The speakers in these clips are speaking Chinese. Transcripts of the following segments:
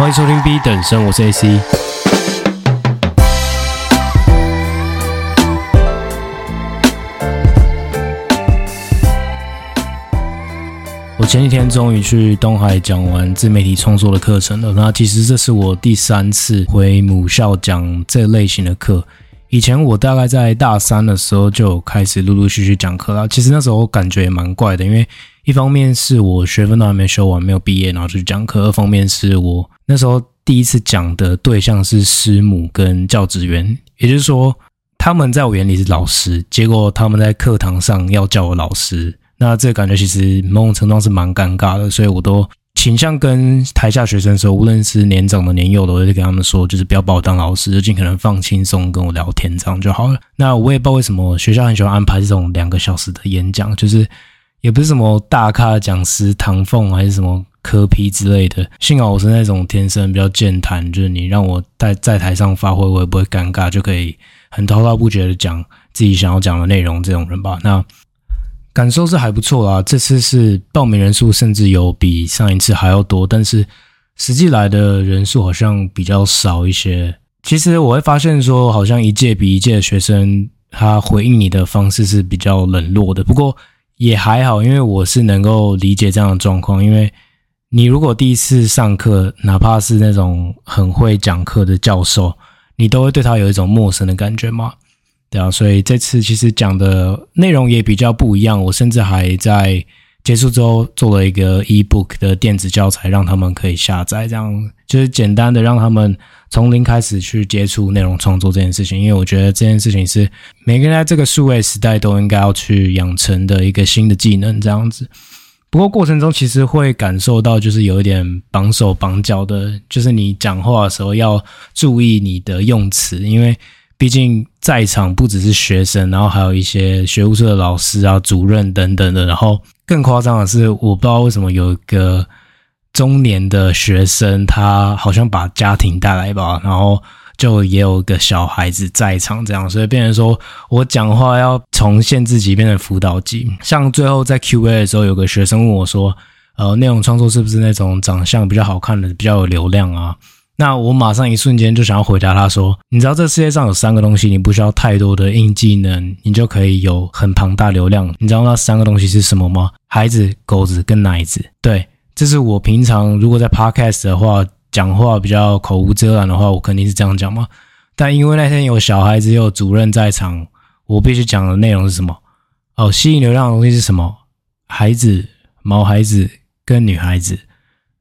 欢迎收听 B 等生，我是 AC。我前几天终于去东海讲完自媒体创作的课程了。那其实这是我第三次回母校讲这类型的课。以前我大概在大三的时候就开始陆陆续续讲课了。其实那时候感觉也蛮怪的，因为一方面是我学分都还没修完，没有毕业，然后就去讲课；二方面是我那时候第一次讲的对象是师母跟教职员，也就是说他们在我眼里是老师，结果他们在课堂上要叫我老师，那这个感觉其实某种程度上是蛮尴尬的，所以我都。倾向跟台下学生说，无论是年长的、年幼的，我就跟他们说，就是不要把我当老师，就尽可能放轻松跟我聊天，这样就好了。那我也不知道为什么学校很喜欢安排这种两个小时的演讲，就是也不是什么大咖讲师唐凤还是什么磕皮之类的。幸好我是那种天生比较健谈，就是你让我在在台上发挥，我也不会尴尬，就可以很滔滔不绝的讲自己想要讲的内容这种人吧。那。感受是还不错啦，这次是报名人数甚至有比上一次还要多，但是实际来的人数好像比较少一些。其实我会发现说，好像一届比一届的学生，他回应你的方式是比较冷落的。不过也还好，因为我是能够理解这样的状况，因为你如果第一次上课，哪怕是那种很会讲课的教授，你都会对他有一种陌生的感觉吗。对啊，所以这次其实讲的内容也比较不一样。我甚至还在结束之后做了一个 ebook 的电子教材，让他们可以下载，这样就是简单的让他们从零开始去接触内容创作这件事情。因为我觉得这件事情是每个人在这个数位时代都应该要去养成的一个新的技能，这样子。不过过程中其实会感受到，就是有一点绑手绑脚的，就是你讲话的时候要注意你的用词，因为。毕竟在场不只是学生，然后还有一些学务处的老师啊、主任等等的。然后更夸张的是，我不知道为什么有一个中年的学生，他好像把家庭带来吧，然后就也有个小孩子在场，这样，所以变成说我讲话要从限制级变成辅导级。像最后在 Q&A 的时候，有个学生问我说：“呃，内容创作是不是那种长相比较好看的，比较有流量啊？”那我马上一瞬间就想要回答他说：“你知道这世界上有三个东西，你不需要太多的硬技能，你就可以有很庞大流量。你知道那三个东西是什么吗？孩子、狗子跟奶子。对，这是我平常如果在 podcast 的话，讲话比较口无遮拦的话，我肯定是这样讲嘛。但因为那天有小孩子，有主任在场，我必须讲的内容是什么？哦，吸引流量的东西是什么？孩子、毛孩子跟女孩子。”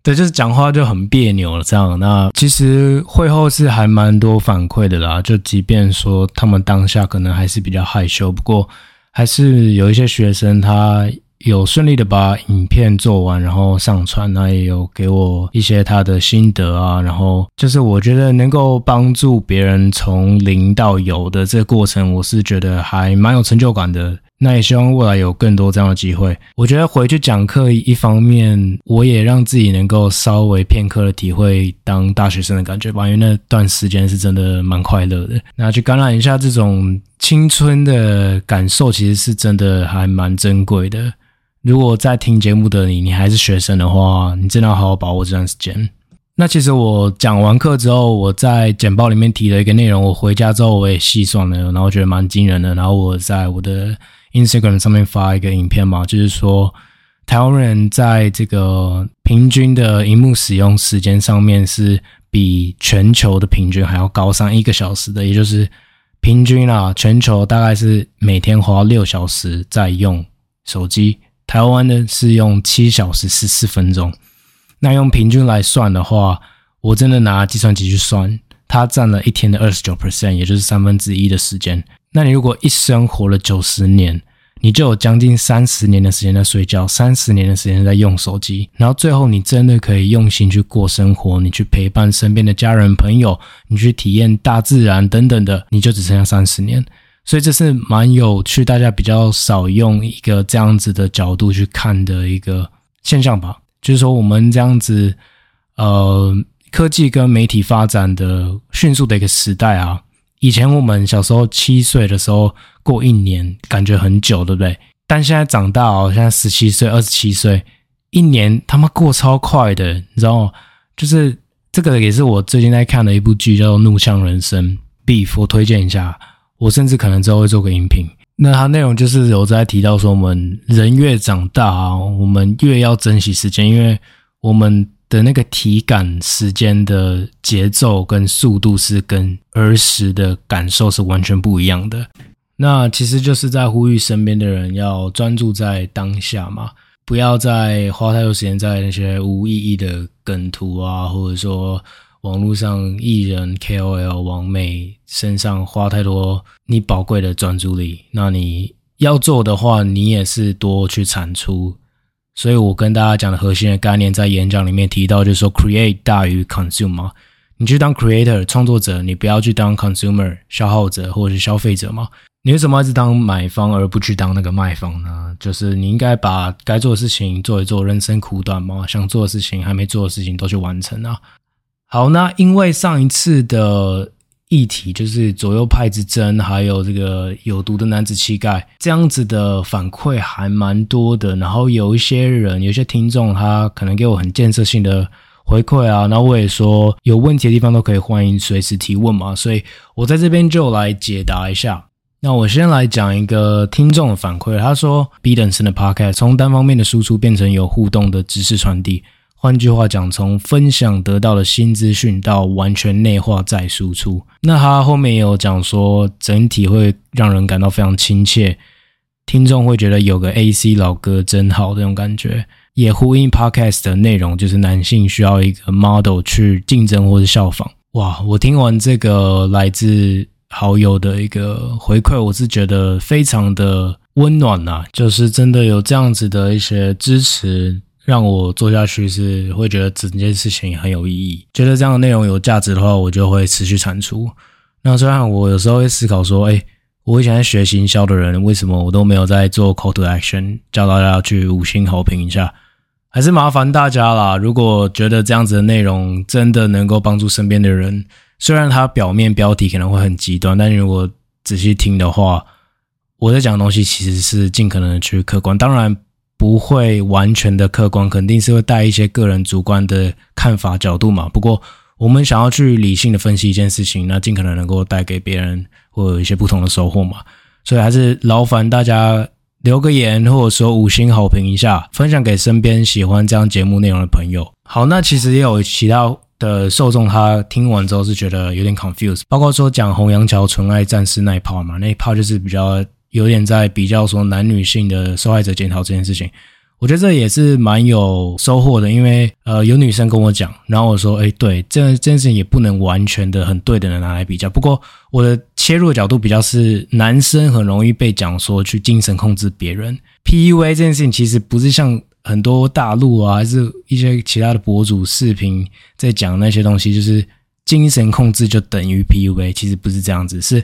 对，就是讲话就很别扭了，这样。那其实会后是还蛮多反馈的啦，就即便说他们当下可能还是比较害羞，不过还是有一些学生他有顺利的把影片做完，然后上传，那也有给我一些他的心得啊，然后就是我觉得能够帮助别人从零到有的这个过程，我是觉得还蛮有成就感的。那也希望未来有更多这样的机会。我觉得回去讲课，一方面我也让自己能够稍微片刻的体会当大学生的感觉吧，因为那段时间是真的蛮快乐的。那去感染一下这种青春的感受，其实是真的还蛮珍贵的。如果在听节目的你，你还是学生的话，你真的要好好把握这段时间。那其实我讲完课之后，我在简报里面提了一个内容，我回家之后我也细算了，然后觉得蛮惊人的。然后我在我的 Instagram 上面发一个影片嘛，就是说台湾人在这个平均的荧幕使用时间上面是比全球的平均还要高上一个小时的，也就是平均啊，全球大概是每天花六小时在用手机，台湾呢是用七小时十四分钟。那用平均来算的话，我真的拿计算机去算，它占了一天的二十九 percent，也就是三分之一的时间。那你如果一生活了九十年，你就有将近三十年的时间在睡觉，三十年的时间在用手机，然后最后你真的可以用心去过生活，你去陪伴身边的家人朋友，你去体验大自然等等的，你就只剩下三十年。所以这是蛮有趣，大家比较少用一个这样子的角度去看的一个现象吧。就是说，我们这样子，呃，科技跟媒体发展的迅速的一个时代啊。以前我们小时候七岁的时候过一年，感觉很久，对不对？但现在长大哦，现在十七岁、二十七岁，一年他妈过超快的，你知道吗？就是这这个也是我最近在看的一部剧，叫做《怒呛人生》，Beef，我推荐一下。我甚至可能之后会做个音频。那它内容就是有在提到说，我们人越长大啊，我们越要珍惜时间，因为我们的那个体感时间的节奏跟速度是跟儿时的感受是完全不一样的。那其实就是在呼吁身边的人要专注在当下嘛，不要再花太多时间在那些无意义的梗图啊，或者说网络上艺人 KOL 王美身上花太多你宝贵的专注力。那你要做的话，你也是多去产出。所以我跟大家讲的核心的概念，在演讲里面提到，就是说 create 大于 consume 嘛。你去当 creator 创作者，你不要去当 consumer 消耗者或者是消费者嘛。你为什么一直当买方而不去当那个卖方呢？就是你应该把该做的事情做一做，人生苦短嘛，想做的事情还没做的事情都去完成啊。好，那因为上一次的议题就是左右派之争，还有这个有毒的男子气概，这样子的反馈还蛮多的。然后有一些人，有些听众，他可能给我很建设性的回馈啊，那我也说有问题的地方都可以欢迎随时提问嘛，所以我在这边就来解答一下。那我先来讲一个听众的反馈，他说：“B 等生的 Podcast 从单方面的输出变成有互动的知识传递，换句话讲，从分享得到的新资讯到完全内化再输出。”那他后面也有讲说，整体会让人感到非常亲切，听众会觉得有个 AC 老哥真好这种感觉，也呼应 Podcast 的内容，就是男性需要一个 model 去竞争或是效仿。哇，我听完这个来自。好友的一个回馈，我是觉得非常的温暖呐，就是真的有这样子的一些支持，让我做下去是会觉得整件事情很有意义。觉得这样的内容有价值的话，我就会持续产出。那虽然我有时候会思考说，哎，我以前在学行销的人，为什么我都没有在做 call to action，叫大家去五星好评一下？还是麻烦大家啦。如果觉得这样子的内容真的能够帮助身边的人。虽然它表面标题可能会很极端，但如果仔细听的话，我在讲的东西其实是尽可能的去客观，当然不会完全的客观，肯定是会带一些个人主观的看法角度嘛。不过我们想要去理性的分析一件事情，那尽可能能够带给别人或有一些不同的收获嘛。所以还是劳烦大家留个言，或者说五星好评一下，分享给身边喜欢这样节目内容的朋友。好，那其实也有其他。的受众他听完之后是觉得有点 confused，包括说讲洪阳桥纯爱战士那一炮嘛，那一炮就是比较有点在比较说男女性的受害者检讨这件事情，我觉得这也是蛮有收获的，因为呃有女生跟我讲，然后我说诶对，这这件事情也不能完全的很对等的拿来比较，不过我的切入角度比较是男生很容易被讲说去精神控制别人，PUA 这件事情其实不是像。很多大陆啊，还是一些其他的博主视频在讲那些东西，就是精神控制就等于 PUA，其实不是这样子。是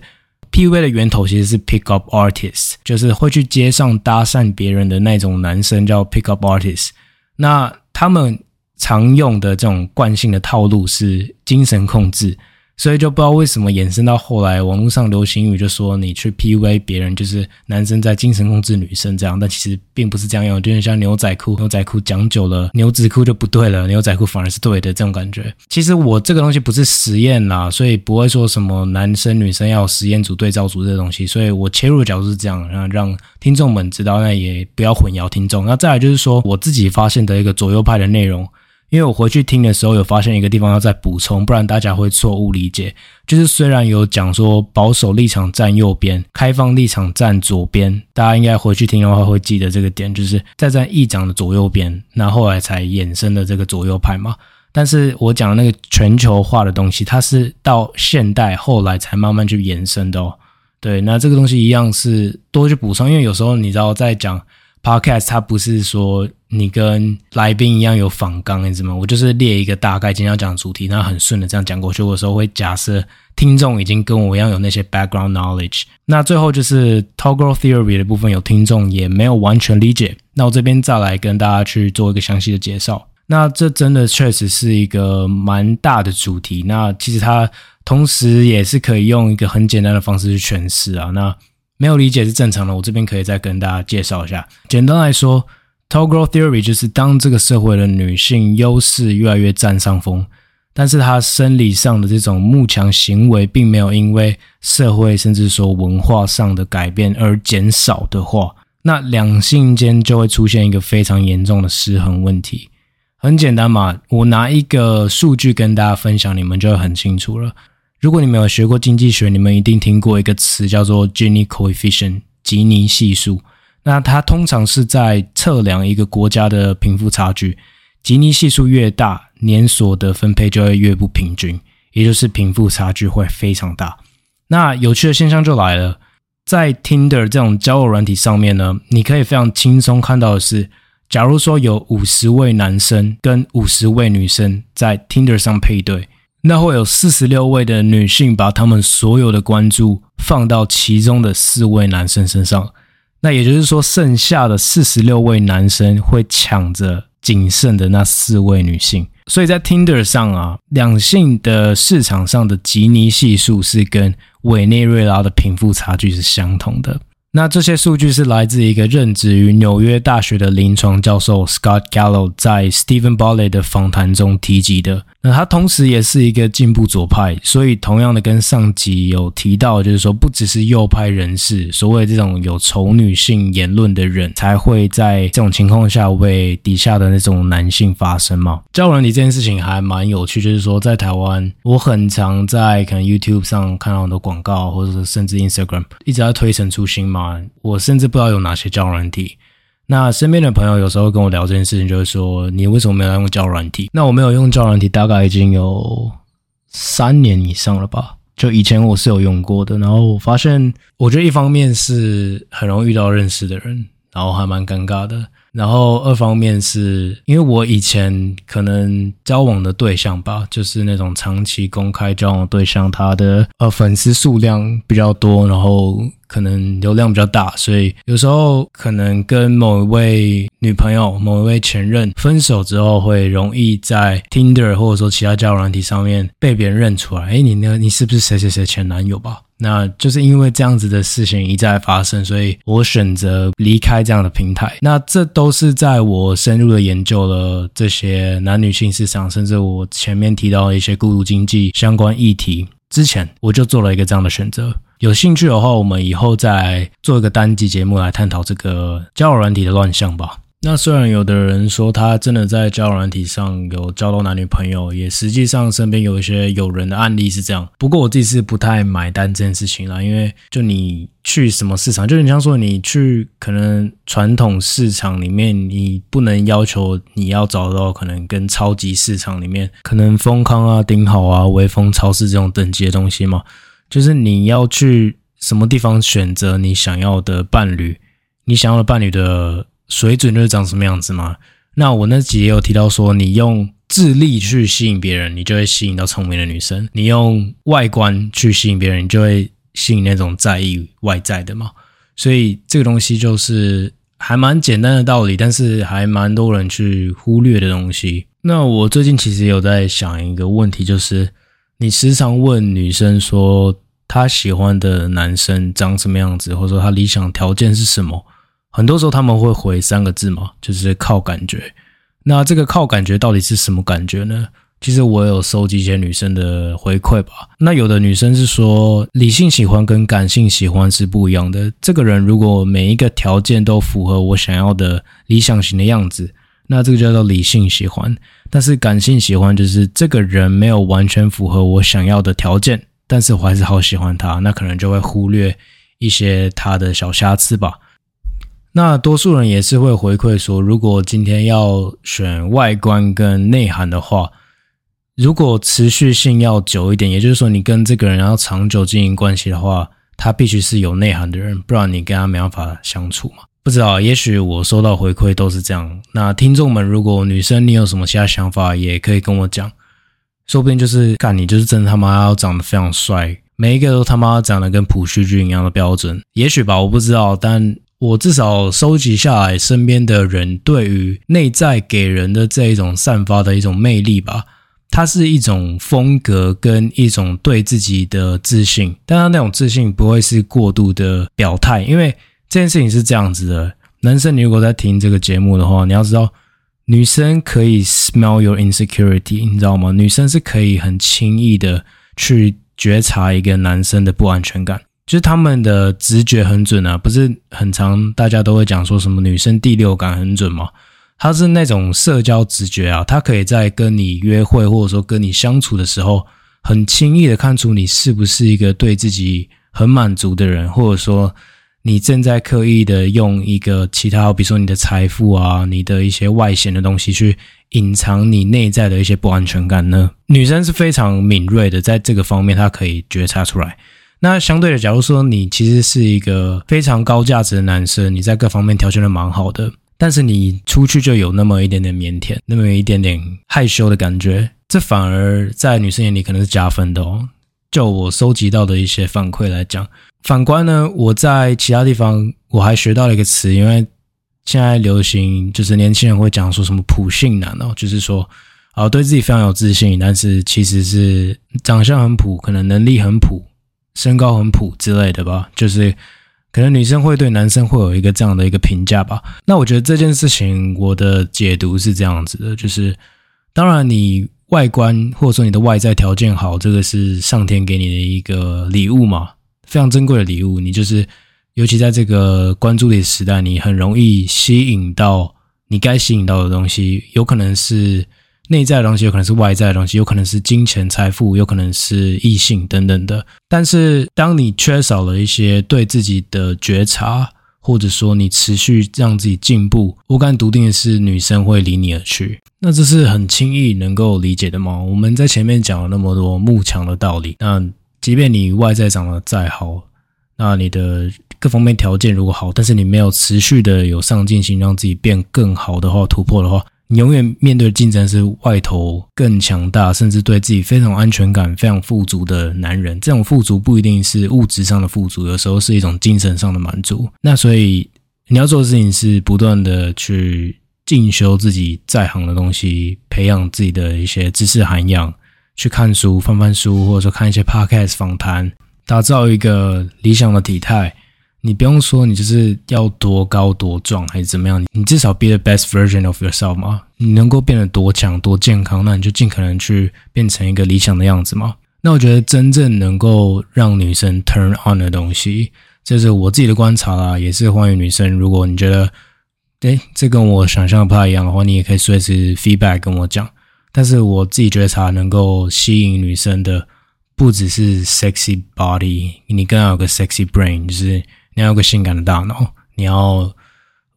PUA 的源头其实是 Pick Up Artist，就是会去街上搭讪别人的那种男生叫 Pick Up Artist。那他们常用的这种惯性的套路是精神控制。所以就不知道为什么衍生到后来，网络上流行语就说你去 PUA 别人，就是男生在精神控制女生这样，但其实并不是这样用，就是像牛仔裤，牛仔裤讲久了，牛仔裤就不对了，牛仔裤反而是对的这种感觉。其实我这个东西不是实验啦，所以不会说什么男生女生要有实验组对照组这东西，所以我切入的角度是这样，让让听众们知道，那也不要混淆听众。那再来就是说我自己发现的一个左右派的内容。因为我回去听的时候有发现一个地方要再补充，不然大家会错误理解。就是虽然有讲说保守立场站右边，开放立场站左边，大家应该回去听的话会记得这个点，就是在站议长的左右边，那后来才衍生的这个左右派嘛。但是我讲的那个全球化的东西，它是到现代后来才慢慢去延伸的哦。对，那这个东西一样是多去补充，因为有时候你知道在讲。Podcast 它不是说你跟来宾一样有访纲，你知道吗？我就是列一个大概今天要讲的主题，然后很顺的这样讲过去。有时候会假设听众已经跟我一样有那些 background knowledge。那最后就是 Toggle Theory 的部分，有听众也没有完全理解。那我这边再来跟大家去做一个详细的介绍。那这真的确实是一个蛮大的主题。那其实它同时也是可以用一个很简单的方式去诠释啊。那没有理解是正常的，我这边可以再跟大家介绍一下。简单来说 t o g r o Theory 就是当这个社会的女性优势越来越占上风，但是她生理上的这种慕强行为，并没有因为社会甚至说文化上的改变而减少的话，那两性间就会出现一个非常严重的失衡问题。很简单嘛，我拿一个数据跟大家分享，你们就会很清楚了。如果你们有学过经济学，你们一定听过一个词叫做 Gini coefficient，吉尼系数。那它通常是在测量一个国家的贫富差距，吉尼系数越大，年所得分配就会越不平均，也就是贫富差距会非常大。那有趣的现象就来了，在 Tinder 这种交友软体上面呢，你可以非常轻松看到的是，假如说有五十位男生跟五十位女生在 Tinder 上配对。那会有四十六位的女性把他们所有的关注放到其中的四位男生身上，那也就是说，剩下的四十六位男生会抢着仅剩的那四位女性。所以在 Tinder 上啊，两性的市场上的吉尼系数是跟委内瑞拉的贫富差距是相同的。那这些数据是来自一个任职于纽约大学的临床教授 Scott Gallo 在 Stephen Balli 的访谈中提及的。那他同时也是一个进步左派，所以同样的跟上集有提到，就是说不只是右派人士，所谓这种有丑女性言论的人才会在这种情况下为底下的那种男性发声嘛。交友软体这件事情还蛮有趣，就是说在台湾，我很常在可能 YouTube 上看到很多广告，或者是甚至 Instagram 一直在推陈出新嘛。我甚至不知道有哪些交友软体。那身边的朋友有时候跟我聊这件事情，就是说你为什么没有用交友软体？那我没有用交友软体，大概已经有三年以上了吧。就以前我是有用过的，然后我发现，我觉得一方面是很容易遇到认识的人，然后还蛮尴尬的。然后二方面是因为我以前可能交往的对象吧，就是那种长期公开交往的对象，他的呃粉丝数量比较多，然后。可能流量比较大，所以有时候可能跟某一位女朋友、某一位前任分手之后，会容易在 Tinder 或者说其他交友软体上面被别人认出来。诶，你呢？你是不是谁谁谁前男友吧？那就是因为这样子的事情一再发生，所以我选择离开这样的平台。那这都是在我深入的研究了这些男女性市场，甚至我前面提到的一些孤独经济相关议题之前，我就做了一个这样的选择。有兴趣的话，我们以后再做一个单集节目来探讨这个交友软体的乱象吧。那虽然有的人说他真的在交友软体上有交到男女朋友，也实际上身边有一些友人的案例是这样。不过我自己是不太买单这件事情啦，因为就你去什么市场，就你像说你去可能传统市场里面，你不能要求你要找到可能跟超级市场里面可能丰康啊、顶好啊、微风超市这种等级的东西嘛。就是你要去什么地方选择你想要的伴侣，你想要的伴侣的水准就是长什么样子嘛？那我那集也有提到说，你用智力去吸引别人，你就会吸引到聪明的女生；你用外观去吸引别人，你就会吸引那种在意外在的嘛。所以这个东西就是还蛮简单的道理，但是还蛮多人去忽略的东西。那我最近其实有在想一个问题，就是。你时常问女生说她喜欢的男生长什么样子，或者说他理想条件是什么？很多时候他们会回三个字嘛，就是靠感觉。那这个靠感觉到底是什么感觉呢？其实我有收集一些女生的回馈吧。那有的女生是说理性喜欢跟感性喜欢是不一样的。这个人如果每一个条件都符合我想要的理想型的样子。那这个叫做理性喜欢，但是感性喜欢就是这个人没有完全符合我想要的条件，但是我还是好喜欢他，那可能就会忽略一些他的小瑕疵吧。那多数人也是会回馈说，如果今天要选外观跟内涵的话，如果持续性要久一点，也就是说你跟这个人要长久经营关系的话，他必须是有内涵的人，不然你跟他没办法相处嘛。不知道，也许我收到回馈都是这样。那听众们，如果女生你有什么其他想法，也可以跟我讲。说不定就是干你就是真的他妈要长得非常帅，每一个都他妈长得跟朴叙俊一样的标准。也许吧，我不知道。但我至少收集下来，身边的人对于内在给人的这一种散发的一种魅力吧，它是一种风格跟一种对自己的自信。但他那种自信不会是过度的表态，因为。这件事情是这样子的，男生，你如果在听这个节目的话，你要知道，女生可以 smell your insecurity，你知道吗？女生是可以很轻易的去觉察一个男生的不安全感，就是他们的直觉很准啊，不是很常大家都会讲说什么女生第六感很准吗？她是那种社交直觉啊，她可以在跟你约会或者说跟你相处的时候，很轻易的看出你是不是一个对自己很满足的人，或者说。你正在刻意的用一个其他，比如说你的财富啊，你的一些外显的东西去隐藏你内在的一些不安全感呢？女生是非常敏锐的，在这个方面她可以觉察出来。那相对的，假如说你其实是一个非常高价值的男生，你在各方面条件都蛮好的，但是你出去就有那么一点点腼腆，那么一点点害羞的感觉，这反而在女生眼里可能是加分的哦。就我收集到的一些反馈来讲。反观呢，我在其他地方我还学到了一个词，因为现在流行就是年轻人会讲说什么普信男哦，就是说啊对自己非常有自信，但是其实是长相很普，可能能力很普，身高很普之类的吧，就是可能女生会对男生会有一个这样的一个评价吧。那我觉得这件事情我的解读是这样子的，就是当然你外观或者说你的外在条件好，这个是上天给你的一个礼物嘛。非常珍贵的礼物，你就是，尤其在这个关注的时代，你很容易吸引到你该吸引到的东西，有可能是内在的东西，有可能是外在的东西，有可能是金钱、财富，有可能是异性等等的。但是，当你缺少了一些对自己的觉察，或者说你持续让自己进步，我敢笃定的是，女生会离你而去。那这是很轻易能够理解的吗？我们在前面讲了那么多慕强的道理，那。即便你外在长得再好，那你的各方面条件如果好，但是你没有持续的有上进心，让自己变更好的话，突破的话，你永远面对的竞争是外头更强大，甚至对自己非常安全感、非常富足的男人。这种富足不一定是物质上的富足，有时候是一种精神上的满足。那所以你要做的事情是不断的去进修自己在行的东西，培养自己的一些知识涵养。去看书、翻翻书，或者说看一些 podcast 访谈，打造一个理想的体态。你不用说，你就是要多高多壮还是怎么样，你至少 be the best version of yourself 嘛。你能够变得多强多健康，那你就尽可能去变成一个理想的样子嘛。那我觉得真正能够让女生 turn on 的东西，这是我自己的观察啦，也是欢迎女生。如果你觉得，诶，这跟我想象的不太一样的话，你也可以随时 feedback 跟我讲。但是我自己觉察能够吸引女生的，不只是 sexy body，你更要有个 sexy brain，就是你要有个性感的大脑。你要，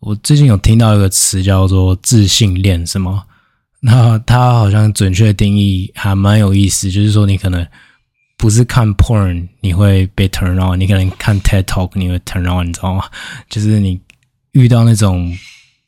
我最近有听到一个词叫做自信恋，是吗？那它好像准确定义还蛮有意思，就是说你可能不是看 porn 你会被 turn on，你可能看 TED Talk 你会 turn on，你知道吗？就是你遇到那种。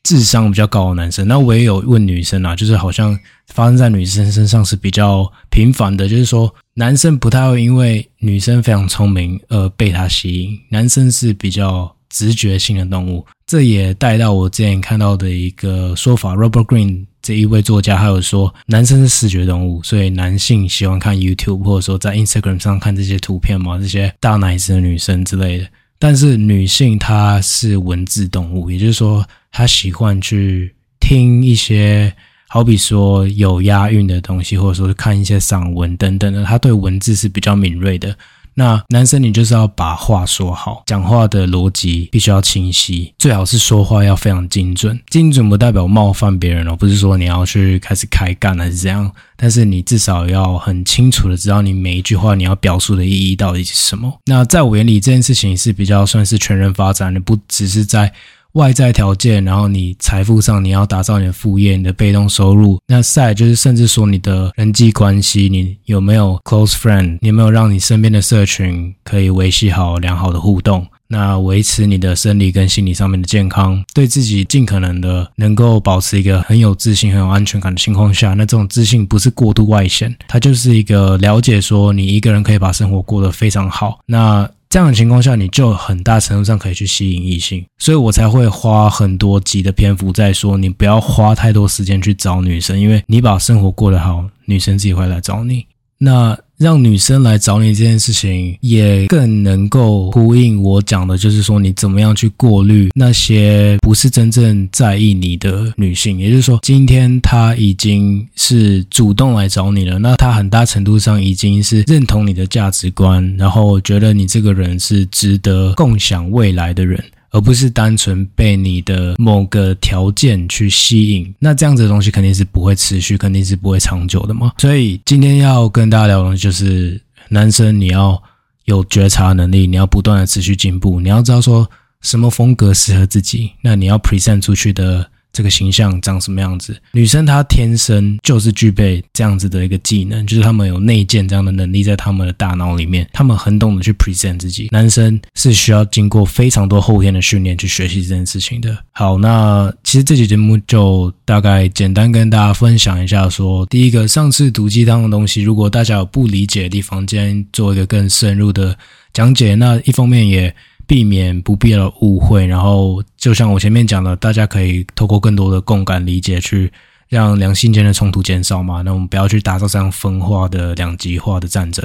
智商比较高的男生，那我也有问女生啊，就是好像发生在女生身上是比较频繁的，就是说男生不太会因为女生非常聪明而被她吸引，男生是比较直觉性的动物。这也带到我之前看到的一个说法，Robert Green 这一位作家，还有说男生是视觉动物，所以男性喜欢看 YouTube 或者说在 Instagram 上看这些图片嘛，这些大奶子的女生之类的。但是女性她是文字动物，也就是说。她喜欢去听一些，好比说有押韵的东西，或者说是看一些散文等等的。她对文字是比较敏锐的。那男生，你就是要把话说好，讲话的逻辑必须要清晰，最好是说话要非常精准。精准不代表冒犯别人哦，不是说你要去开始开干还是这样，但是你至少要很清楚的知道你每一句话你要表述的意义到底是什么。那在我眼里，这件事情是比较算是全人发展的，不只是在。外在条件，然后你财富上你要打造你的副业，你的被动收入。那再就是甚至说你的人际关系，你有没有 close friend？你有没有让你身边的社群可以维系好良好的互动？那维持你的生理跟心理上面的健康，对自己尽可能的能够保持一个很有自信、很有安全感的情况下，那这种自信不是过度外显，它就是一个了解说你一个人可以把生活过得非常好。那这样的情况下，你就很大程度上可以去吸引异性，所以我才会花很多集的篇幅在说，你不要花太多时间去找女生，因为你把生活过得好，女生自己会来找你。那让女生来找你这件事情，也更能够呼应我讲的，就是说你怎么样去过滤那些不是真正在意你的女性。也就是说，今天她已经是主动来找你了，那她很大程度上已经是认同你的价值观，然后觉得你这个人是值得共享未来的人。而不是单纯被你的某个条件去吸引，那这样子的东西肯定是不会持续，肯定是不会长久的嘛。所以今天要跟大家聊的东西就是，男生你要有觉察能力，你要不断的持续进步，你要知道说什么风格适合自己，那你要 present 出去的。这个形象长什么样子？女生她天生就是具备这样子的一个技能，就是她们有内建这样的能力在她们的大脑里面，她们很懂得去 present 自己。男生是需要经过非常多后天的训练去学习这件事情的。好，那其实这期节目就大概简单跟大家分享一下说，说第一个上次毒鸡汤的东西，如果大家有不理解的地方，今天做一个更深入的讲解。那一方面也。避免不必要的误会，然后就像我前面讲的，大家可以透过更多的共感理解，去让两性间的冲突减少嘛。那我们不要去打造这样分化的两极化的战争。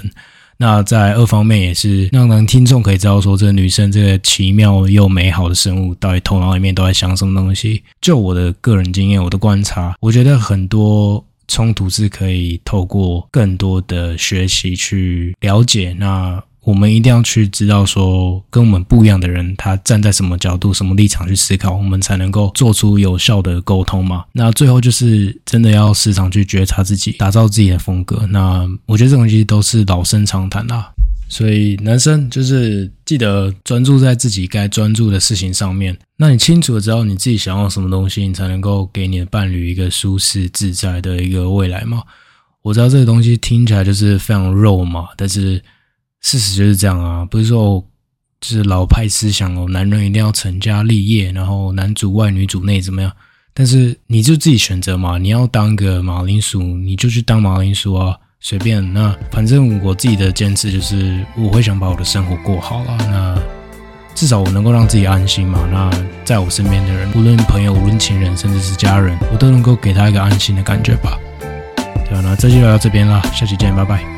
那在二方面也是让男听众可以知道说，这女生这个奇妙又美好的生物，到底头脑里面都在想什么东西。就我的个人经验，我的观察，我觉得很多冲突是可以透过更多的学习去了解。那我们一定要去知道说，跟我们不一样的人，他站在什么角度、什么立场去思考，我们才能够做出有效的沟通嘛。那最后就是真的要时常去觉察自己，打造自己的风格。那我觉得这东西都是老生常谈啦。所以男生就是记得专注在自己该专注的事情上面。那你清楚的知道你自己想要什么东西，你才能够给你的伴侣一个舒适自在的一个未来嘛。我知道这个东西听起来就是非常肉嘛，但是。事实就是这样啊，不是说就是老派思想哦，男人一定要成家立业，然后男主外女主内怎么样？但是你就自己选择嘛，你要当个马铃薯，你就去当马铃薯啊，随便。那反正我自己的坚持就是，我会想把我的生活过好啊。那至少我能够让自己安心嘛。那在我身边的人，无论朋友、无论情人，甚至是家人，我都能够给他一个安心的感觉吧。对啊，那这期就到这边了，下期见，拜拜。